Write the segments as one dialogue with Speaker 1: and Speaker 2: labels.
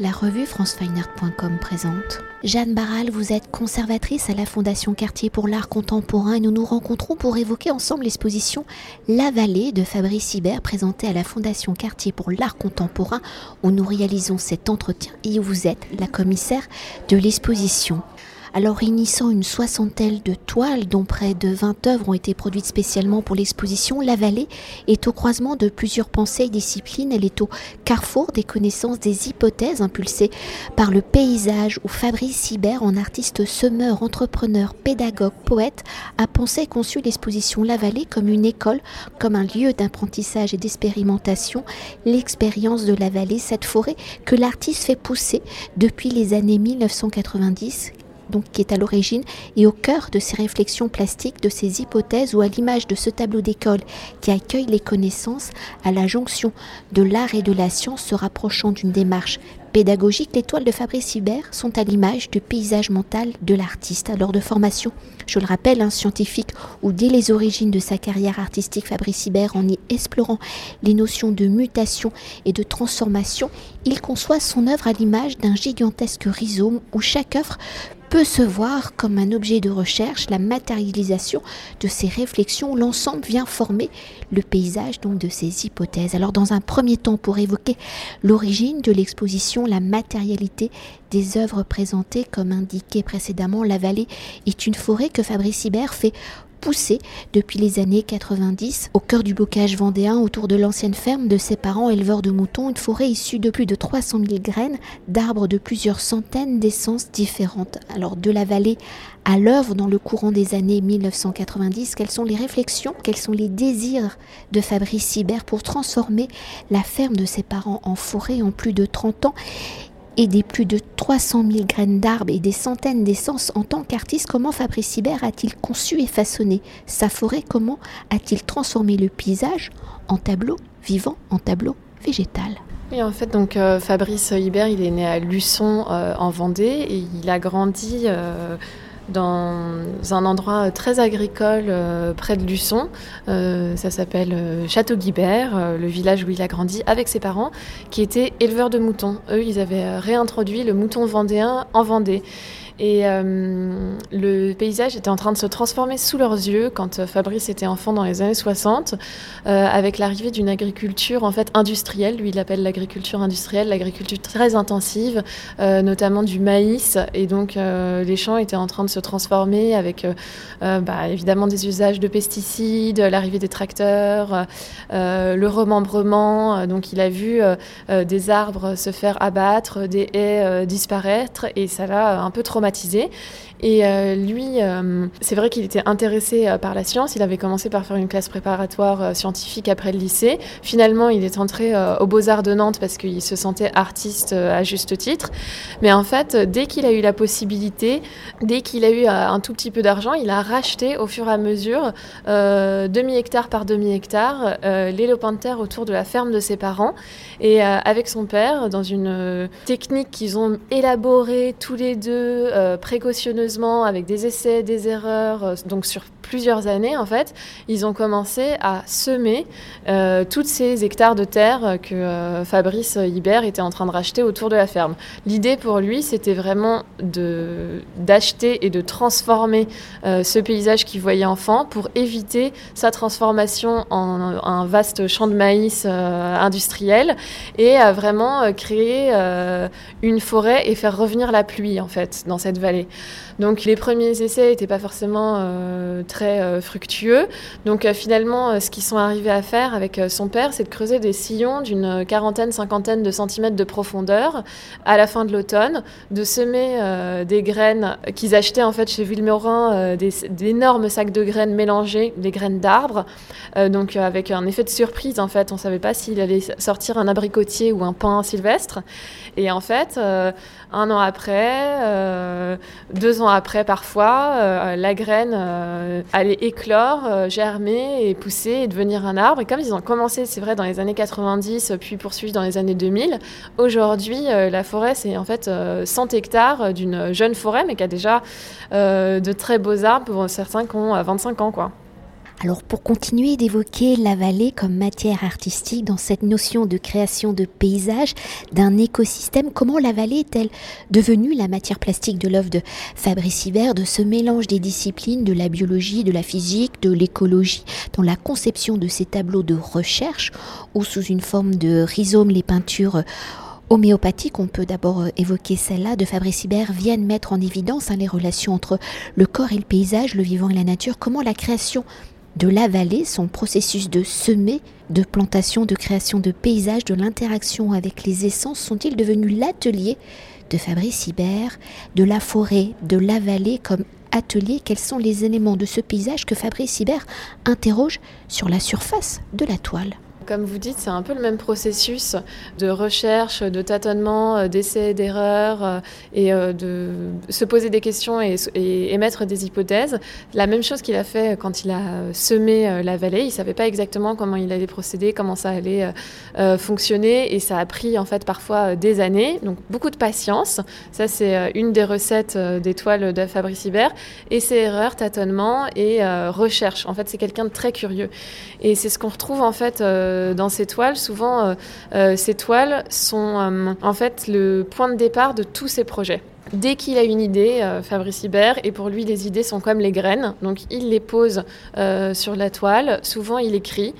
Speaker 1: La revue francefineart.com présente. Jeanne Barral, vous êtes conservatrice à la Fondation Quartier pour l'art contemporain et nous nous rencontrons pour évoquer ensemble l'exposition La Vallée de Fabrice Hibert présentée à la Fondation Quartier pour l'art contemporain où nous réalisons cet entretien et où vous êtes la commissaire de l'exposition. Alors réunissant une soixantaine de toiles dont près de 20 œuvres ont été produites spécialement pour l'exposition, La Vallée est au croisement de plusieurs pensées et disciplines. Elle est au carrefour des connaissances, des hypothèses impulsées par le paysage où Fabrice Hibert, en artiste semeur, entrepreneur, pédagogue, poète, a pensé et conçu l'exposition La Vallée comme une école, comme un lieu d'apprentissage et d'expérimentation. L'expérience de La Vallée, cette forêt que l'artiste fait pousser depuis les années 1990 donc qui est à l'origine et au cœur de ces réflexions plastiques, de ces hypothèses ou à l'image de ce tableau d'école qui accueille les connaissances à la jonction de l'art et de la science se rapprochant d'une démarche pédagogique, les toiles de Fabrice Hibert sont à l'image du paysage mental de l'artiste. Alors de formation, je le rappelle, un scientifique où dès les origines de sa carrière artistique, Fabrice Hibert, en y explorant les notions de mutation et de transformation, il conçoit son œuvre à l'image d'un gigantesque rhizome où chaque œuvre peut se voir comme un objet de recherche, la matérialisation de ces réflexions, l'ensemble vient former le paysage donc de ces hypothèses. Alors dans un premier temps pour évoquer l'origine de l'exposition, la matérialité des œuvres présentées comme indiqué précédemment, la vallée est une forêt que Fabrice Hibert fait poussé depuis les années 90 au cœur du bocage vendéen autour de l'ancienne ferme de ses parents éleveurs de moutons, une forêt issue de plus de 300 000 graines d'arbres de plusieurs centaines d'essences différentes. Alors de la vallée à l'œuvre dans le courant des années 1990, quelles sont les réflexions, quels sont les désirs de Fabrice Sibert pour transformer la ferme de ses parents en forêt en plus de 30 ans? Et des plus de 300 000 graines d'arbres et des centaines d'essences en tant qu'artiste, comment Fabrice Hibert a-t-il conçu et façonné sa forêt? Comment a-t-il transformé le paysage en tableau vivant, en tableau végétal?
Speaker 2: Oui, en fait, donc euh, Fabrice Hibert, il est né à Luçon euh, en Vendée et il a grandi euh, dans un endroit très agricole euh, près de Luçon. Euh, ça s'appelle euh, Château-Guibert, le village où il a grandi avec ses parents, qui étaient éleveurs de moutons. Eux, ils avaient réintroduit le mouton vendéen en Vendée. Et euh, le paysage était en train de se transformer sous leurs yeux quand euh, Fabrice était enfant dans les années 60, euh, avec l'arrivée d'une agriculture en fait industrielle. Lui, il appelle l'agriculture industrielle, l'agriculture très intensive, notamment du maïs. Et donc, les champs étaient en train de se transformer avec bah, évidemment des usages de pesticides, l'arrivée des tracteurs, le remembrement. Donc, il a vu des arbres se faire abattre, des haies disparaître, et ça l'a un peu traumatisé et euh, lui, euh, c'est vrai qu'il était intéressé euh, par la science. Il avait commencé par faire une classe préparatoire scientifique après le lycée. Finalement, il est entré aux Beaux-Arts de Nantes parce qu'il se sentait artiste à juste titre. Mais en fait, dès qu'il a eu la possibilité, dès qu'il a eu un tout petit peu d'argent, il a racheté au fur et à mesure, demi-hectare par demi-hectare, les lopins de terre autour de la ferme de ses parents. Et avec son père, dans une technique qu'ils ont élaborée tous les deux, précautionneusement, avec des essais, des erreurs, euh, donc sur plusieurs années en fait, ils ont commencé à semer euh, toutes ces hectares de terre que Fabrice Hibert était en train de racheter autour de la ferme. L'idée pour lui, c'était vraiment d'acheter et de transformer ce paysage qu'il voyait enfant pour éviter sa transformation en, un vaste champ de maïs industriel et à vraiment créer une forêt et faire revenir la pluie en fait dans cette vallée. Donc les premiers essais n'étaient pas forcément euh, très euh, fructueux. Donc euh, finalement, ce qu'ils sont arrivés à faire avec son père, c'est de creuser des sillons d'une quarantaine, cinquantaine de centimètres de profondeur à la fin de l'automne, de semer des graines qu'ils achetaient en fait chez Villemorin, d'énormes sacs de graines mélangées, des graines d'arbres. donc avec un effet de surprise en fait, on savait pas s'il allait sortir un abricotier ou un pain sylvestre. Et en fait, un an après, deux ans après parfois, euh, la graine euh, allait éclore, euh, germer et pousser et devenir un arbre. Et comme ils ont commencé, c'est vrai, dans les années 90, puis poursuivi dans les années 2000, aujourd'hui, la forêt, c'est en fait 100 hectares d'une jeune forêt, mais qui a déjà de très beaux arbres pour certains qui ont 25 ans.
Speaker 1: Alors pour continuer d'évoquer la vallée comme matière artistique dans cette notion de création de paysage, d'un écosystème, comment la vallée est-elle devenue la matière plastique de l'œuvre de Fabrice Hibert, de ce mélange des disciplines de la biologie, de la physique, de l'écologie, dans la conception de ces tableaux de recherche, ou sous une forme de rhizome les peintures homéopathiques, on peut d'abord euh, évoquer celle-là de Fabrice Hibert, viennent mettre en évidence hein, les relations entre le corps et le paysage, le vivant et la nature, comment la création de la vallée, son processus de semer, de plantation, de création de paysages, de l'interaction avec les essences, sont-ils devenus l'atelier de Fabrice Hibert, de la forêt, de la vallée comme atelier? Quels sont les éléments de ce paysage que Fabrice Hibert interroge sur la surface de la toile?
Speaker 2: Comme vous dites, c'est un peu le même processus de recherche, de tâtonnement, euh, d'essais, d'erreurs, euh, et euh, de se poser des questions et, émettre des hypothèses. La même chose qu'il a fait quand il a semé la vallée. Il ne savait pas exactement comment il allait procéder, comment ça allait fonctionner, et ça a pris en fait parfois des années. Donc beaucoup de patience. Ça, c'est une des recettes des toiles de Fabrice Hibert. Et erreurs, tâtonnement et recherche. En fait, c'est quelqu'un de très curieux. Et c'est ce qu'on retrouve en fait dans ces toiles. Souvent, euh, euh, ces toiles sont en fait le point de départ de tous ces projets. Dès qu'il a une idée, Fabrice Hibert, et pour lui les idées sont comme les graines, donc il les pose sur la toile, souvent il écrit,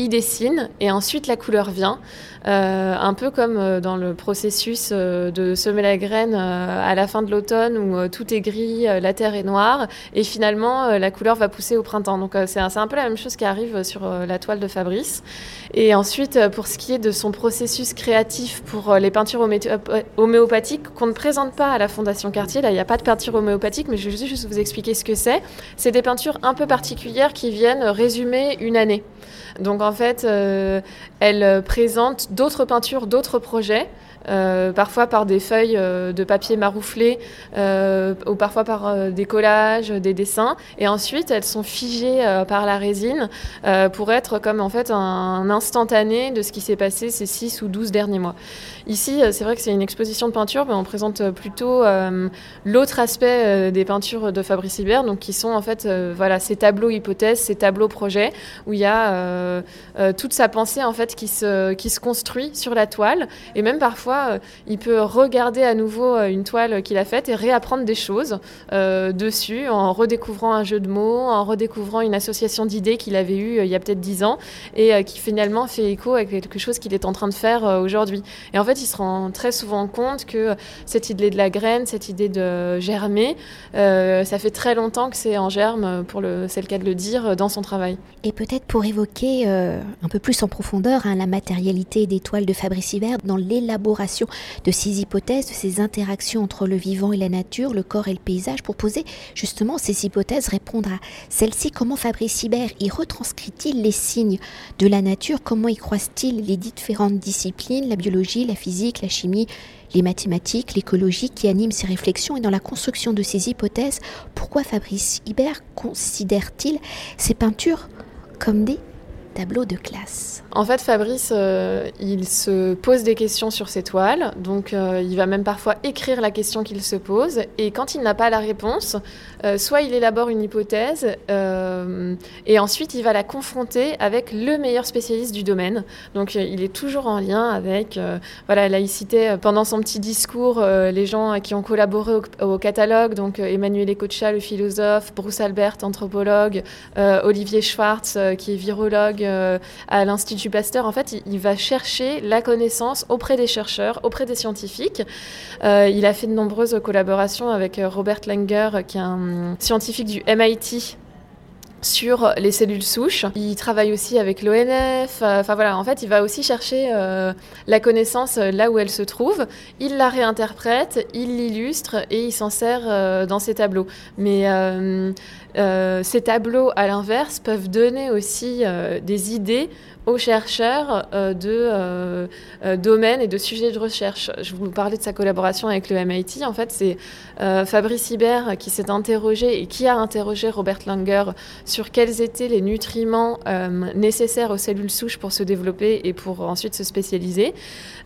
Speaker 2: il dessine, et ensuite la couleur vient. Euh, un peu comme euh, dans le processus euh, de semer la graine à la fin de l'automne où tout est gris, la terre est noire et finalement la couleur va pousser au printemps. Donc c'est un, peu la même chose qui arrive sur la toile de Fabrice. Et ensuite, pour ce qui est de son processus créatif pour les peintures homéopathiques qu'on ne présente pas à la Fondation Cartier, là il n'y a pas de peinture homéopathique, mais je vais juste vous expliquer ce que c'est. C'est des peintures un peu particulières qui viennent résumer une année. Donc en fait, elles présentent d'autres peintures, d'autres projets. Euh, parfois par des feuilles euh, de papier marouflé euh, ou parfois par des collages, des dessins. Et ensuite, elles sont figées par la résine pour être comme en fait un, instantané de ce qui s'est passé ces 6 ou 12 derniers mois. Ici, c'est vrai que c'est une exposition de peinture, mais on présente plutôt l'autre aspect des peintures de Fabrice Hibert, donc qui sont en fait voilà, ces tableaux hypothèses, ces tableaux projets, où il y a toute sa pensée en fait qui se, qui se construit sur la toile, et même parfois euh, il peut regarder à nouveau euh, une toile qu'il a faite et réapprendre des choses euh, dessus en redécouvrant un jeu de mots, en redécouvrant une association d'idées qu'il avait eue il y a peut-être dix ans et qui finalement fait écho avec quelque chose qu'il est en train de faire aujourd'hui. Et en fait, il se rend très souvent compte que cette idée de la graine, cette idée de germer, ça fait très longtemps que c'est en germe, c'est le cas de le dire, dans son travail.
Speaker 1: Et peut-être pour évoquer un peu plus en profondeur hein, la matérialité des toiles de Fabrice Hibert dans l'élaboration de ces hypothèses, de ces interactions entre le vivant et la nature, le corps et le paysage, pour poser justement ces hypothèses, répondre à celles-ci. Comment Fabrice Hibert y retranscrit-il les signes de la nature? Comment y croise-t-il les différentes disciplines, la biologie, la physique, la chimie les mathématiques, l'écologie qui animent ses réflexions? Et dans la construction de ces hypothèses, pourquoi Fabrice Hibert considère-t-il ces peintures comme des tableaux de classe
Speaker 2: en fait, Fabrice, euh, il se pose des questions sur ses toiles, donc euh, il va même parfois écrire la question qu'il se pose, et quand il n'a pas la réponse, euh, soit il élabore une hypothèse, et ensuite il va la confronter avec le meilleur spécialiste du domaine. Donc il est toujours en lien avec, voilà, là il citait pendant son petit discours les gens qui ont collaboré au, catalogue, donc Emmanuel Ecocha, le philosophe, Bruce Albert, anthropologue, Olivier Schwartz, qui est virologue à l'Institut Pasteur, en fait, il, va chercher la connaissance auprès des chercheurs, auprès des scientifiques. Euh, il a fait de nombreuses collaborations avec euh, Robert Langer, qui est un scientifique du MIT sur les cellules souches. Il travaille aussi avec l'ONF. Euh, enfin voilà, en fait, il va aussi chercher la connaissance là où elle se trouve. Il la réinterprète, il l'illustre et il s'en sert dans ses tableaux. Mais ces tableaux, à l'inverse, peuvent donner aussi des idées aux chercheurs euh, de euh, euh, domaines et de sujets de recherche. Je vous parlais de sa collaboration avec le MIT. En fait, c'est Fabrice Hibert qui s'est interrogé et qui a interrogé Robert Langer sur quels étaient les nutriments nécessaires aux cellules souches pour se développer et pour ensuite se spécialiser.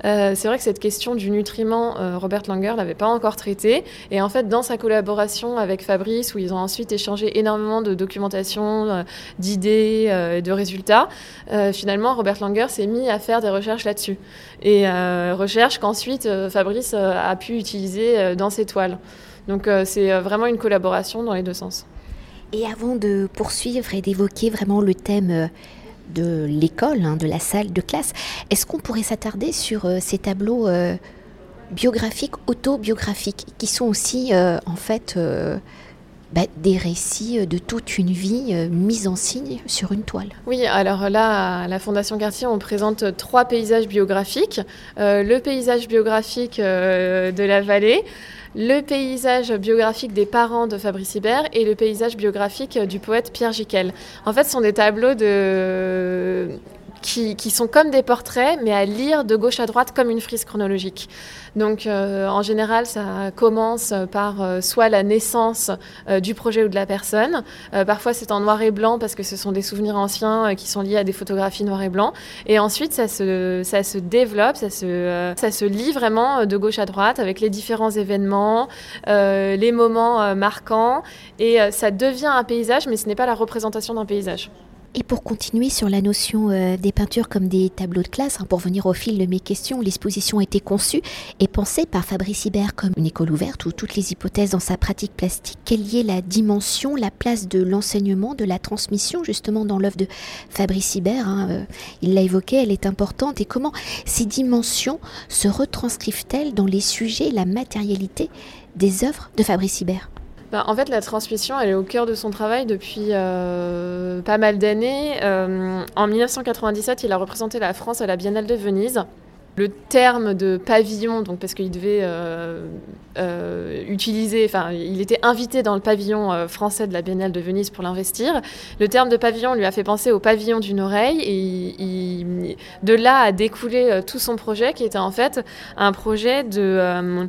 Speaker 2: c'est vrai que cette question du nutriment, Robert Langer l'avait pas encore traitée. Et en fait, dans sa collaboration avec Fabrice, où ils ont ensuite échangé énormément de documentation, d'idées, de résultats, finalement, Robert Langer s'est mis à faire des recherches là-dessus. Et euh, recherches qu'ensuite euh, Fabrice euh, a pu utiliser dans ses toiles. Donc c'est vraiment une collaboration dans les deux sens.
Speaker 1: Et avant de poursuivre et d'évoquer vraiment le thème de l'école, hein, de la salle de classe, est-ce qu'on pourrait s'attarder sur ces tableaux biographiques, autobiographiques, qui sont aussi en fait bah, des récits euh, de toute une vie euh, mise en signe sur une toile.
Speaker 2: Oui, alors là, à la Fondation Cartier, on présente trois paysages biographiques. Euh, le paysage biographique de la vallée, le paysage biographique des parents de Fabrice Hibert et le paysage biographique du poète Pierre Giquel. En fait, ce sont des tableaux de qui, sont comme des portraits, mais à lire de gauche à droite comme une frise chronologique. Donc euh, en général, ça commence par euh, soit la naissance euh, du projet ou de la personne. parfois, c'est en noir et blanc parce que ce sont des souvenirs anciens qui sont liés à des photographies noir et blanc. Et ensuite, ça se, développe, ça se lit vraiment de gauche à droite avec les différents événements, les moments marquants. Et ça devient un paysage, mais ce n'est pas la représentation d'un paysage.
Speaker 1: Et pour continuer sur la notion euh, des peintures comme des tableaux de classe, hein, pour venir au fil de mes questions, l'exposition a été conçue et pensée par Fabrice Hibert comme une école ouverte où toutes les hypothèses dans sa pratique plastique, quelle y est la dimension, la place de l'enseignement, de la transmission justement dans l'œuvre de Fabrice Hibert. Hein, euh, il l'a évoqué, elle est importante et comment ces dimensions se retranscrivent-elles dans les sujets, la matérialité des œuvres de Fabrice Hibert?
Speaker 2: Bah, en fait, la transmission, elle est au cœur de son travail depuis euh, pas mal d'années. Euh, en 1997, il a représenté la France à la Biennale de Venise. Le terme de pavillon, donc parce qu'il devait euh, utiliser, enfin, il était invité dans le pavillon français de la Biennale de Venise pour l'investir. Le terme de pavillon lui a fait penser au pavillon d'une oreille, et de là a découlé tout son projet, qui était en fait un projet de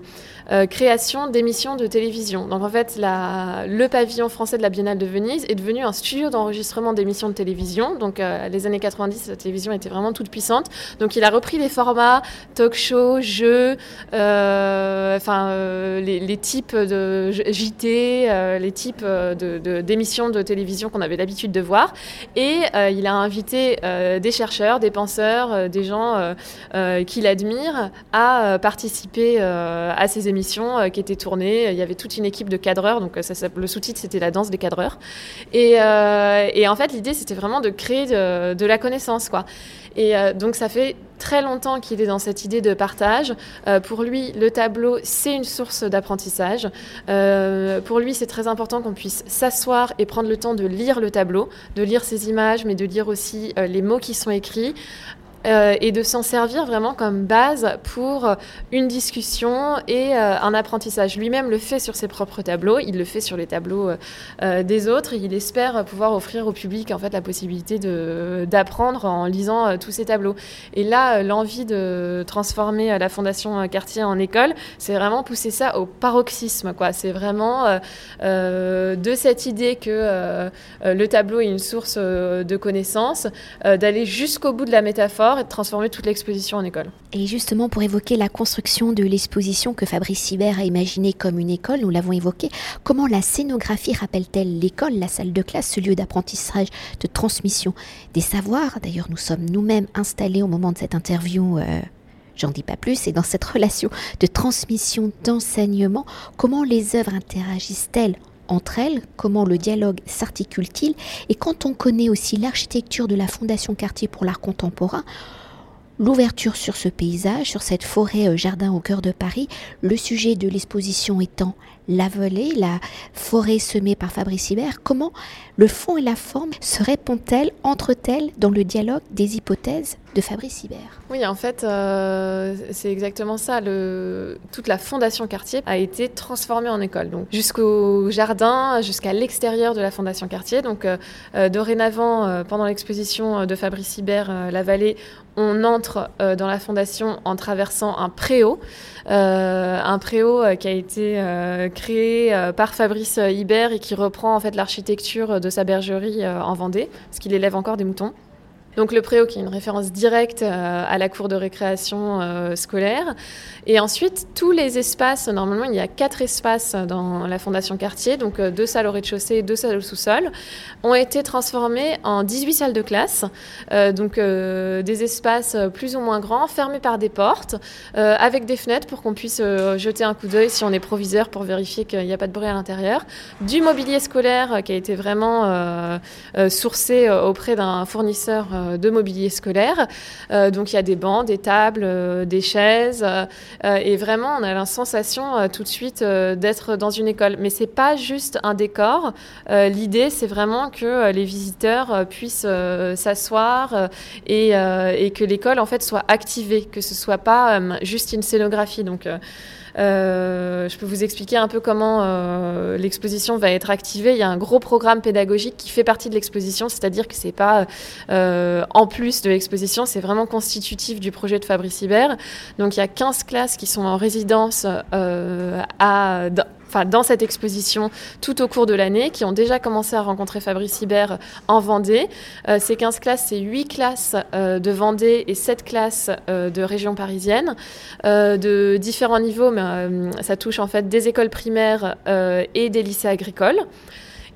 Speaker 2: euh, création d'émissions de télévision. Donc en fait, le pavillon français de la Biennale de Venise est devenu un studio d'enregistrement d'émissions de télévision. Donc euh, les années 90, la télévision était vraiment toute puissante. Donc il a repris les formats talk show, jeux, euh, enfin les, types de JT, les types d'émissions de, télévision qu'on avait l'habitude de voir. Et il a invité des chercheurs, des penseurs, des gens qu'il admire à participer à ces émissions émission euh, qui était tournée. Il y avait toute une équipe de cadreurs, donc euh, le sous-titre c'était la danse des cadreurs. Euh, et en fait, l'idée c'était vraiment de créer de, la connaissance, quoi. Et donc ça fait très longtemps qu'il est dans cette idée de partage. pour lui, le tableau, c'est une source d'apprentissage. pour lui, c'est très important qu'on puisse s'asseoir et prendre le temps de lire le tableau, de lire ses images, mais de lire aussi les mots qui sont écrits, euh, et de s'en servir vraiment comme base pour une discussion et euh, un apprentissage. Lui-même le fait sur ses propres tableaux, il le fait sur les tableaux euh, des autres. il espère pouvoir offrir au public en fait la possibilité d'apprendre en lisant tous ces tableaux. Et là, l'envie de transformer la Fondation Cartier en école, c'est vraiment pousser ça au paroxysme. C'est vraiment de cette idée que le tableau est une source de connaissances, d'aller jusqu'au bout de la métaphore et de transformer toute l'exposition en école.
Speaker 1: Et justement, pour évoquer la construction de l'exposition que Fabrice Sibert a imaginée comme une école, nous l'avons évoqué, comment la scénographie rappelle-t-elle l'école, la salle de classe, ce lieu d'apprentissage, de transmission des savoirs? D'ailleurs, nous sommes nous-mêmes installés au moment de cette interview. Euh, j'en dis pas plus, et dans cette relation de transmission, d'enseignement, comment les œuvres interagissent-elles entre elles, comment le dialogue s'articule-t-il, et quand on connaît aussi l'architecture de la Fondation Cartier pour l'art contemporain, l'ouverture sur ce paysage, sur cette forêt-jardin au cœur de Paris, le sujet de l'exposition étant la volée, la forêt semée par Fabrice Hibert, comment le fond et la forme se répondent-elles, entre-elles dans le dialogue des hypothèses de Fabrice Hibert?
Speaker 2: Oui, en fait, euh, c'est exactement ça. Toute la fondation quartier a été transformée en école. Donc, jusqu'au jardin, jusqu'à l'extérieur de la fondation quartier. Donc, euh, euh, dorénavant, pendant l'exposition de Fabrice Hibert, La Vallée, on entre dans la fondation en traversant un préau. Un préau qui a été créé par Fabrice Hibert et qui reprend en fait l'architecture de sa bergerie en Vendée, parce qu'il élève encore des moutons. Donc le préau qui est une référence directe euh, à la cour de récréation euh, scolaire. Et ensuite, tous les espaces, normalement il y a quatre espaces dans la Fondation Quartier, donc euh, deux salles au rez-de-chaussée et deux salles au sous-sol, ont été transformés en 18 salles de classe. donc des espaces plus ou moins grands, fermés par des portes, avec des fenêtres pour qu'on puisse jeter un coup d'œil si on est proviseur pour vérifier qu'il n'y a pas de bruit à l'intérieur. Du mobilier scolaire qui a été vraiment sourcé auprès d'un fournisseur euh, de mobilier scolaire. Euh, donc il y a des bancs, des tables, euh, des chaises. et vraiment, on a la sensation tout de suite d'être dans une école. Mais c'est pas juste un décor. L'idée, c'est vraiment que les visiteurs puissent s'asseoir et, que l'école en fait soit activée, que ce soit pas juste une scénographie. Donc je peux vous expliquer un peu comment euh, l'exposition va être activée. Il y a un gros programme pédagogique qui fait partie de l'exposition, c'est-à-dire que c'est pas euh, en plus de l'exposition, c'est vraiment constitutif du projet de Fabrice Hibert. Donc il y a 15 classes qui sont en résidence à, dans cette exposition tout au cours de l'année, qui ont déjà commencé à rencontrer Fabrice Hibert en Vendée. Euh, ces 15 classes, c'est 8 classes euh, de Vendée et 7 classes euh, de région parisienne, de différents niveaux, mais ça touche en fait des écoles primaires et des lycées agricoles.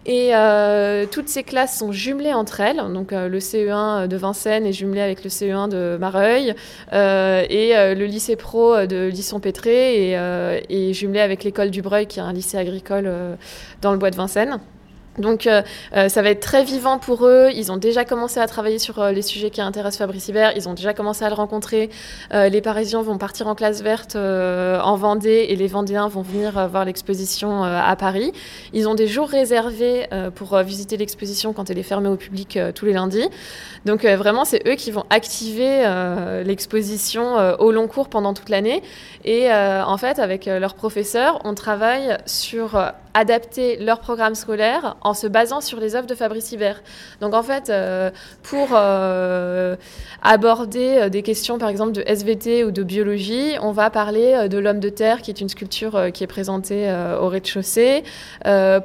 Speaker 2: Et euh, toutes ces classes sont jumelées entre elles. Donc euh, le CE1 de Vincennes est jumelé avec le CE1 de Mareuil euh, et le lycée pro de Lisson-Pétré est, jumelé avec l'école du Breuil qui est un lycée agricole dans le bois de Vincennes. Donc euh, euh, ça va être très vivant pour eux. Ils ont déjà commencé à travailler sur euh, les sujets qui intéressent Fabrice Hibert. Ils ont déjà commencé à le rencontrer. les Parisiens vont partir en classe verte en Vendée et les Vendéens vont venir voir l'exposition à Paris. Ils ont des jours réservés pour visiter l'exposition quand elle est fermée au public tous les lundis. Donc vraiment, c'est eux qui vont activer l'exposition au long cours pendant toute l'année. Et en fait, avec leurs professeurs, on travaille sur adapter leur programme scolaire en se basant sur les œuvres de Fabrice Hibert. Donc en fait, euh, pour euh, aborder euh, des questions par exemple de SVT ou de biologie, on va parler de l'homme de terre qui est une sculpture qui est présentée au rez-de-chaussée.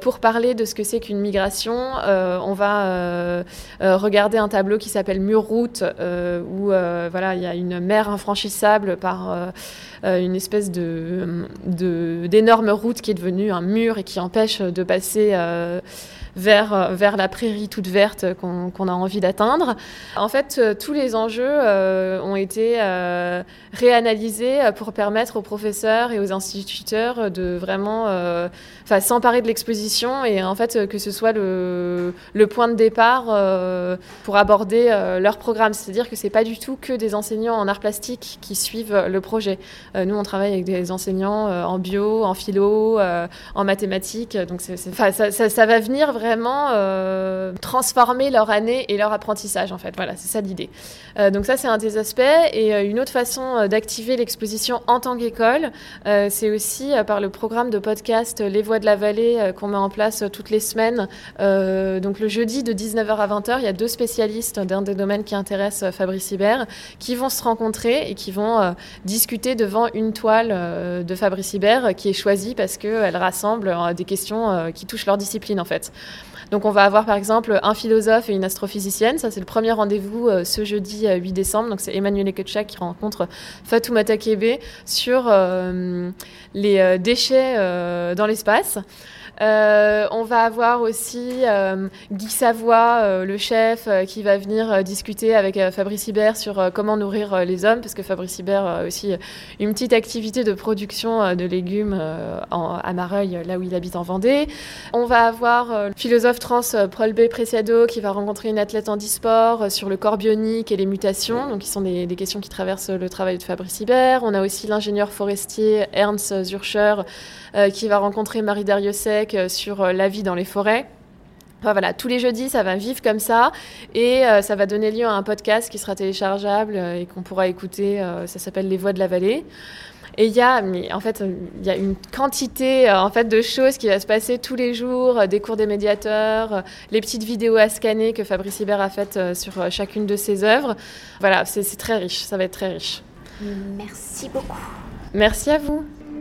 Speaker 2: pour parler de ce que c'est qu'une migration, on va regarder un tableau qui s'appelle Mur route où voilà, il y a une mer infranchissable par une espèce de d'énorme route qui est devenue un mur et qui empêche de passer euh, vers, euh, vers la prairie toute verte qu'on a envie d'atteindre. En fait, euh, tous les enjeux ont été réanalysés pour permettre aux professeurs et aux instituteurs de vraiment s'emparer de l'exposition et en fait que ce soit le, point de départ pour aborder leur programme. C'est-à-dire que c'est pas du tout que des enseignants en art plastique qui suivent le projet. nous, on travaille avec des enseignants en bio, en philo, en mathématiques. Donc ça, va venir vraiment euh, transformer leur année et leur apprentissage, en fait. Voilà, c'est ça l'idée. Euh, donc ça, c'est un des aspects. Et euh, une autre façon d'activer l'exposition en tant qu'école, c'est aussi par le programme de podcast Les Voix de la Vallée qu'on met en place toutes les semaines. donc le jeudi de 19h à 20h, il y a deux spécialistes d'un des domaines qui intéressent Fabrice Hibert qui vont se rencontrer et qui vont discuter devant une toile de Fabrice Hibert qui est choisie parce qu'elle rassemble des questions qui touchent leur discipline en fait. Donc on va avoir par exemple un philosophe et une astrophysicienne. Ça c'est le premier rendez-vous euh, ce jeudi 8 euh, décembre. Donc c'est Emmanuel Eketchak qui rencontre Fatoumata Kebe sur euh, les déchets dans l'espace. On va avoir aussi Guy Savoie, le chef, qui va venir discuter avec Fabrice Hibert sur comment nourrir les hommes, parce que Fabrice Hibert a aussi une petite activité de production de légumes à Mareuil, là où il habite en Vendée. On va avoir le philosophe trans Prolbé Preciado qui va rencontrer une athlète en e-sport sur le corps bionique et les mutations, donc qui sont des, questions qui traversent le travail de Fabrice Hibert. On a aussi l'ingénieur forestier Ernst Zurcher euh, qui va rencontrer Marie Dariussec euh, sur euh, la vie dans les forêts. voilà, tous les jeudis, ça va vivre comme ça et ça va donner lieu à un podcast qui sera téléchargeable et qu'on pourra écouter. ça s'appelle Les Voix de la Vallée. Et il y a, en fait, il y a une quantité en fait de choses qui va se passer tous les jours, des cours des médiateurs, les petites vidéos à scanner que Fabrice Hibert a faites sur chacune de ses œuvres. Voilà, c'est très riche, ça va être très riche.
Speaker 1: Merci beaucoup.
Speaker 2: Merci à vous.